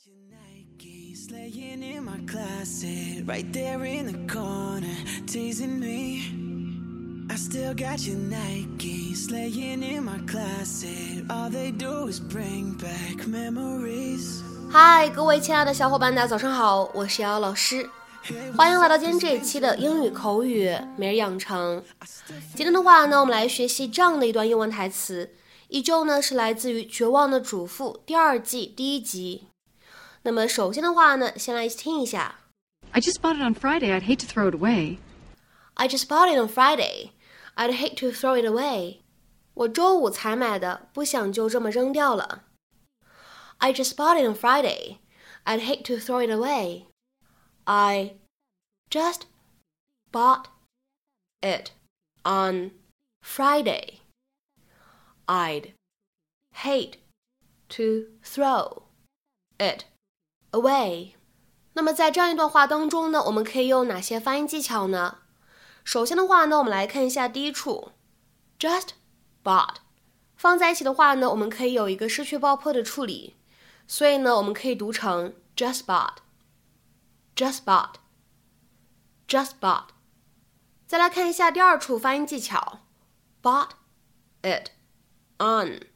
Nikes laying in my closet, right there in the corner, teasing me. I still got your Nikes laying in my closet. All they do is bring back memories. 嗨，各位亲爱的小伙伴，大家早上好，我是瑶瑶老师，欢迎来到今天这一期的英语口语每日养成。今天的话呢，我们来学习这样的一段英文台词，依旧呢是来自于《绝望的主妇》第二季第一集。那么首先的话呢，先来一起听一下。 I just bought it on Friday. I'd hate to throw it away. I just bought it on Friday. I'd hate to throw it away. 我周五才买的，不想就这么扔掉了。I just bought it on Friday. I'd hate to throw it away. I just bought it on Friday. I'd hate to throw it away. 那么在这样一段话当中呢，我们可以用哪些发音技巧呢？首先的话呢，我们来看一下第一处，just bought 放在一起的话呢，我们可以有一个失去爆破的处理，所以呢，我们可以读成 just bought，just bought，just bought。再来看一下第二处发音技巧，bought it on。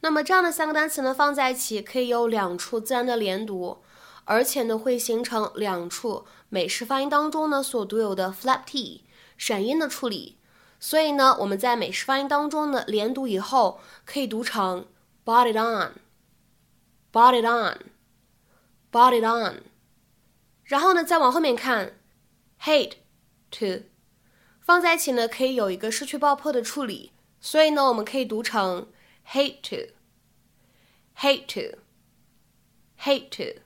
那么这样的三个单词呢，放在一起可以有两处自然的连读，而且呢会形成两处美式发音当中呢所独有的 flap t 闪音的处理。所以呢，我们在美式发音当中呢连读以后，可以读成 bought it on，bought it on，bought it on。然后呢，再往后面看，hate to 放在一起呢，可以有一个失去爆破的处理，所以呢，我们可以读成 hate to，hate to，hate to。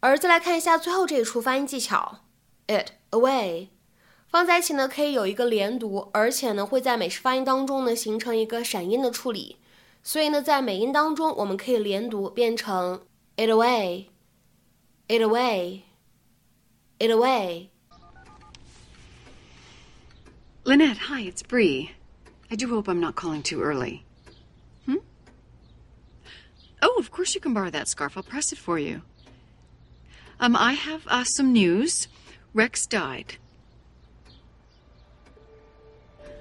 而再来看一下最后这一处发音技巧，it away，放在一起呢，可以有一个连读，而且呢，会在美式发音当中呢形成一个闪音的处理，所以呢，在美音当中，我们可以连读变成 it away，it away，it away。 Lynette, hi, it's Bree. I do hope I'm not calling too early. Hmm? Oh, of course you can borrow that scarf. I'll press it for you. Um, I have uh, some news. Rex died.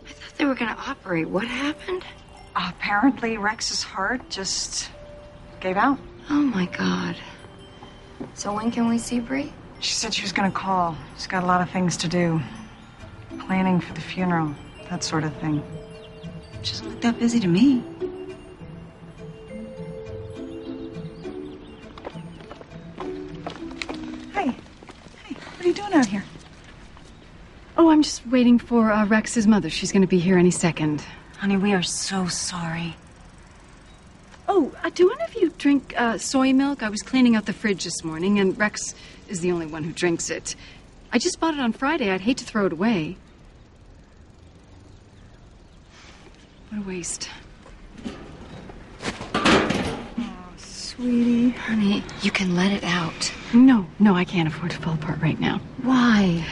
I thought they were going to operate. What happened? Apparently, Rex's heart just gave out. Oh my god. So when can we see Bree? She said she was going to call. She's got a lot of things to do. Planning for the funeral, that sort of thing. She doesn't look that busy to me. Waiting for uh, Rex's mother. She's going to be here any second. Honey, we are so sorry. Oh, uh, do any of you drink uh, soy milk? I was cleaning out the fridge this morning, and Rex is the only one who drinks it. I just bought it on Friday. I'd hate to throw it away. What a waste. Oh, sweetie. Honey, you can let it out. No, no, I can't afford to fall apart right now. Why?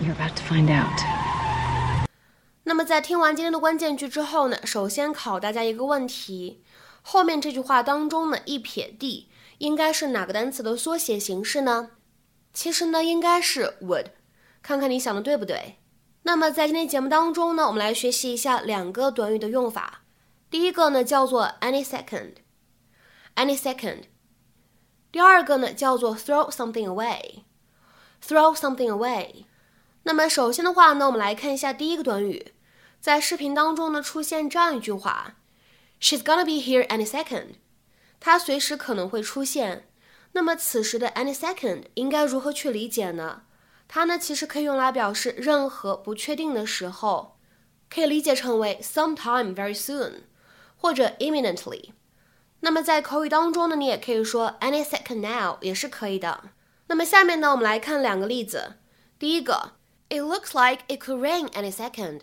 You're about to find out. 那么在听完今天的关键句之后呢，首先考大家一个问题：后面这句话当中呢，一撇 d 应该是哪个单词的缩写形式呢？其实呢，应该是 would，看看你想的对不对。那么在今天节目当中呢，我们来学习一下两个短语的用法。第一个呢叫做 any second，any second。第二个呢叫做 throw something away，throw something away。那么首先的话呢，我们来看一下第一个短语，在视频当中呢出现这样一句话：She's gonna be here any second。她随时可能会出现。那么此时的 any second 应该如何去理解呢？它呢其实可以用来表示任何不确定的时候，可以理解成为 sometime very soon 或者 imminently。那么在口语当中呢，你也可以说 any second now 也是可以的。那么下面呢，我们来看两个例子。第一个 ，It looks like it could rain any second。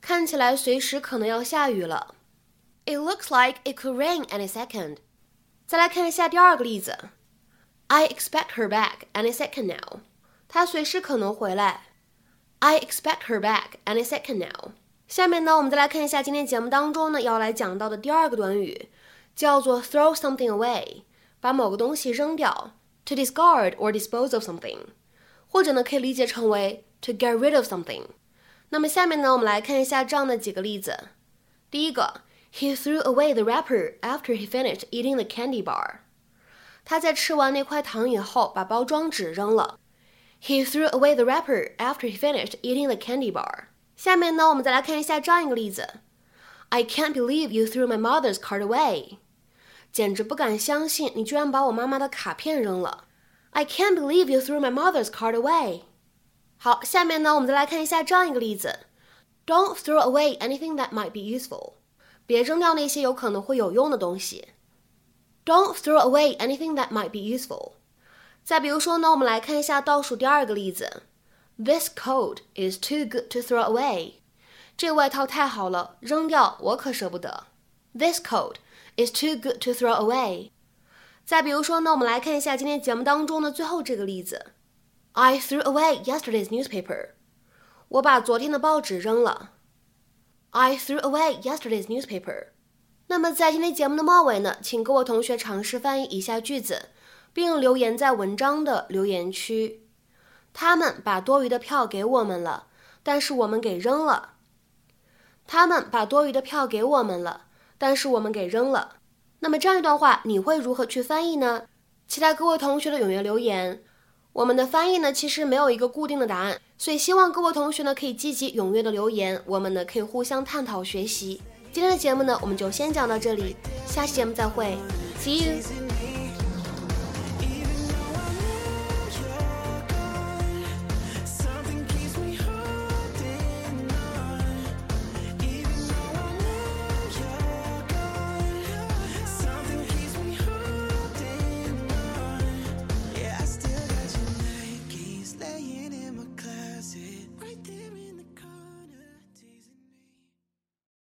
看起来随时可能要下雨了。It looks like it could rain any second。再来看一下第二个例子，I expect her back any second now。她随时可能回来。I expect her back any second now。下面呢，我们再来看一下今天节目当中呢要来讲到的第二个短语，叫做 throw something away， 把某个东西扔掉，to discard or dispose of something，或者呢可以理解成为 to get rid of something。那么下面呢，我们来看一下这样的几个例子。第一个，He threw away the wrapper after he finished eating the candy bar。他在吃完那块糖以后，把包装纸扔了。He threw away the wrapper after he finished eating the candy bar。下面呢，我们再来看一下这样一个例子：I can't believe you threw my mother's card away。简直不敢相信你居然把我妈妈的卡片扔了。I can't believe you threw my mother's card away。 好，下面呢，我们再来看一下这样一个例子：Don't throw away anything that might be useful。别扔掉那些有可能会有用的东西。Don't throw away anything that might be useful。再比如说呢，我们来看一下倒数第二个例子：This coat is too good to throw away。这外套太好了，扔掉我可舍不得。This coat is too good to throw away。再比如说呢，我们来看一下今天节目当中的最后这个例子。 I threw away yesterday's newspaper。我把昨天的报纸扔了。I threw away yesterday's newspaper。那么在今天节目的末尾呢，请各位同学尝试翻译一下句子，并留言在文章的留言区。他们把多余的票给我们了，但是我们给扔了。他们把多余的票给我们了，但是我们给扔了。那么这样一段话，你会如何去翻译呢？期待各位同学的踊跃留言。我们的翻译呢，其实没有一个固定的答案，所以希望各位同学呢可以积极踊跃的留言，我们呢可以互相探讨学习。今天的节目呢，我们就先讲到这里，下期节目再会，See you。